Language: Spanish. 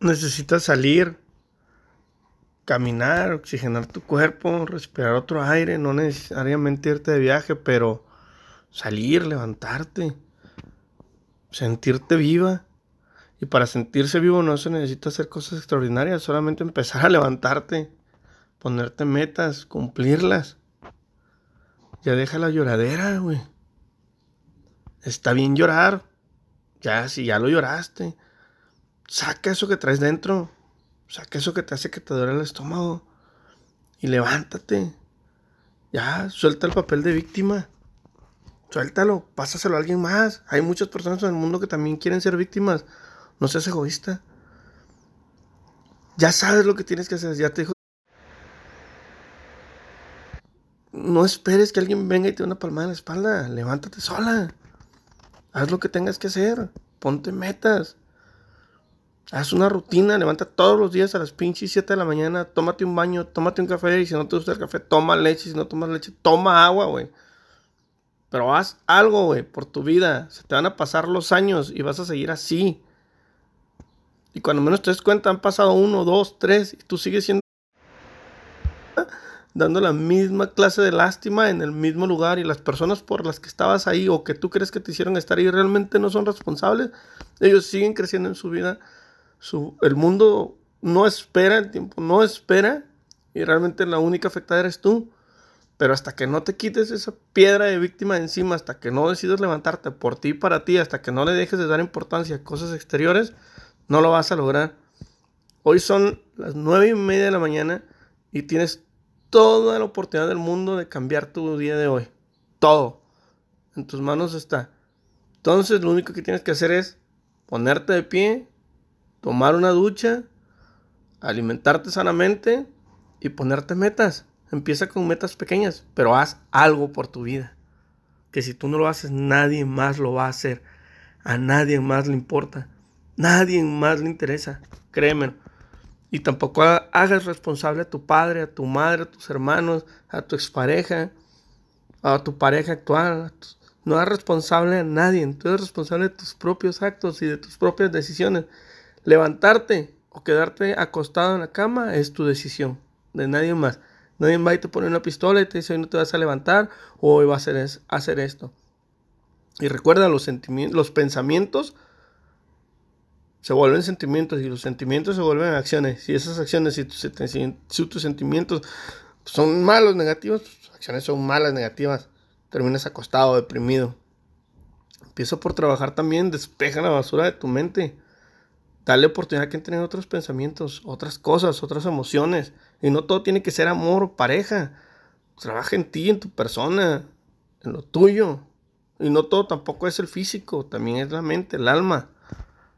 necesitas salir, caminar, oxigenar tu cuerpo, respirar otro aire, no necesariamente irte de viaje, pero salir, levantarte, sentirte viva. Y para sentirse vivo no se necesita hacer cosas extraordinarias, solamente empezar a levantarte, ponerte metas, cumplirlas. Ya deja la lloradera, güey. Está bien llorar. Ya, si ya lo lloraste. Saca eso que traes dentro. Saca eso que te hace que te duele el estómago. Y levántate. Ya, suelta el papel de víctima. Suéltalo, pásaselo a alguien más. Hay muchas personas en el mundo que también quieren ser víctimas. No seas egoísta. Ya sabes lo que tienes que hacer. Ya te dijo. No esperes que alguien venga y te dé una palmada en la espalda. Levántate sola. Haz lo que tengas que hacer. Ponte metas. Haz una rutina. Levanta todos los días a las pinches 7 de la mañana. Tómate un baño. Tómate un café. Y si no te gusta el café, toma leche. Si no tomas leche, toma agua, güey. Pero haz algo, güey, por tu vida. Se te van a pasar los años y vas a seguir así. Y cuando menos te des cuenta, han pasado uno, dos, tres, y tú sigues siendo dando la misma clase de lástima en el mismo lugar y las personas por las que estabas ahí o que tú crees que te hicieron estar ahí realmente no son responsables. Ellos siguen creciendo en su vida. El mundo no espera, el tiempo no espera y realmente la única afectada eres tú. Pero hasta que no te quites esa piedra de víctima de encima, hasta que no decidas levantarte por ti y para ti, hasta que no le dejes de dar importancia a cosas exteriores, no lo vas a lograr. Hoy son las nueve y media de la mañana y tienes toda la oportunidad del mundo de cambiar tu día de hoy. Todo. En tus manos está. Entonces lo único que tienes que hacer es ponerte de pie, tomar una ducha, alimentarte sanamente y ponerte metas. Empieza con metas pequeñas, pero haz algo por tu vida. Que si tú no lo haces, nadie más lo va a hacer. A nadie más le importa. Nadie más le interesa. Créeme. Y tampoco hagas responsable a tu padre, a tu madre, a tus hermanos, a tu expareja, a tu pareja actual. No hagas responsable a nadie. Tú eres responsable de tus propios actos y de tus propias decisiones. Levantarte o quedarte acostado en la cama es tu decisión, de nadie más. Nadie va y te pone una pistola y te dice hoy no te vas a levantar o hoy vas a hacer, esto. Y recuerda, los, sentimientos, los pensamientos se vuelven sentimientos y los sentimientos se vuelven acciones. Si esas acciones, si tus, si tus sentimientos son malos, negativos, tus acciones son malas, negativas, terminas acostado, deprimido. Empieza por trabajar también, despeja la basura de tu mente. Dale oportunidad que tener otros pensamientos, otras cosas, otras emociones. Y no todo tiene que ser amor o pareja. Trabaja en ti, en tu persona, en lo tuyo. Y no todo tampoco es el físico, también es la mente, el alma.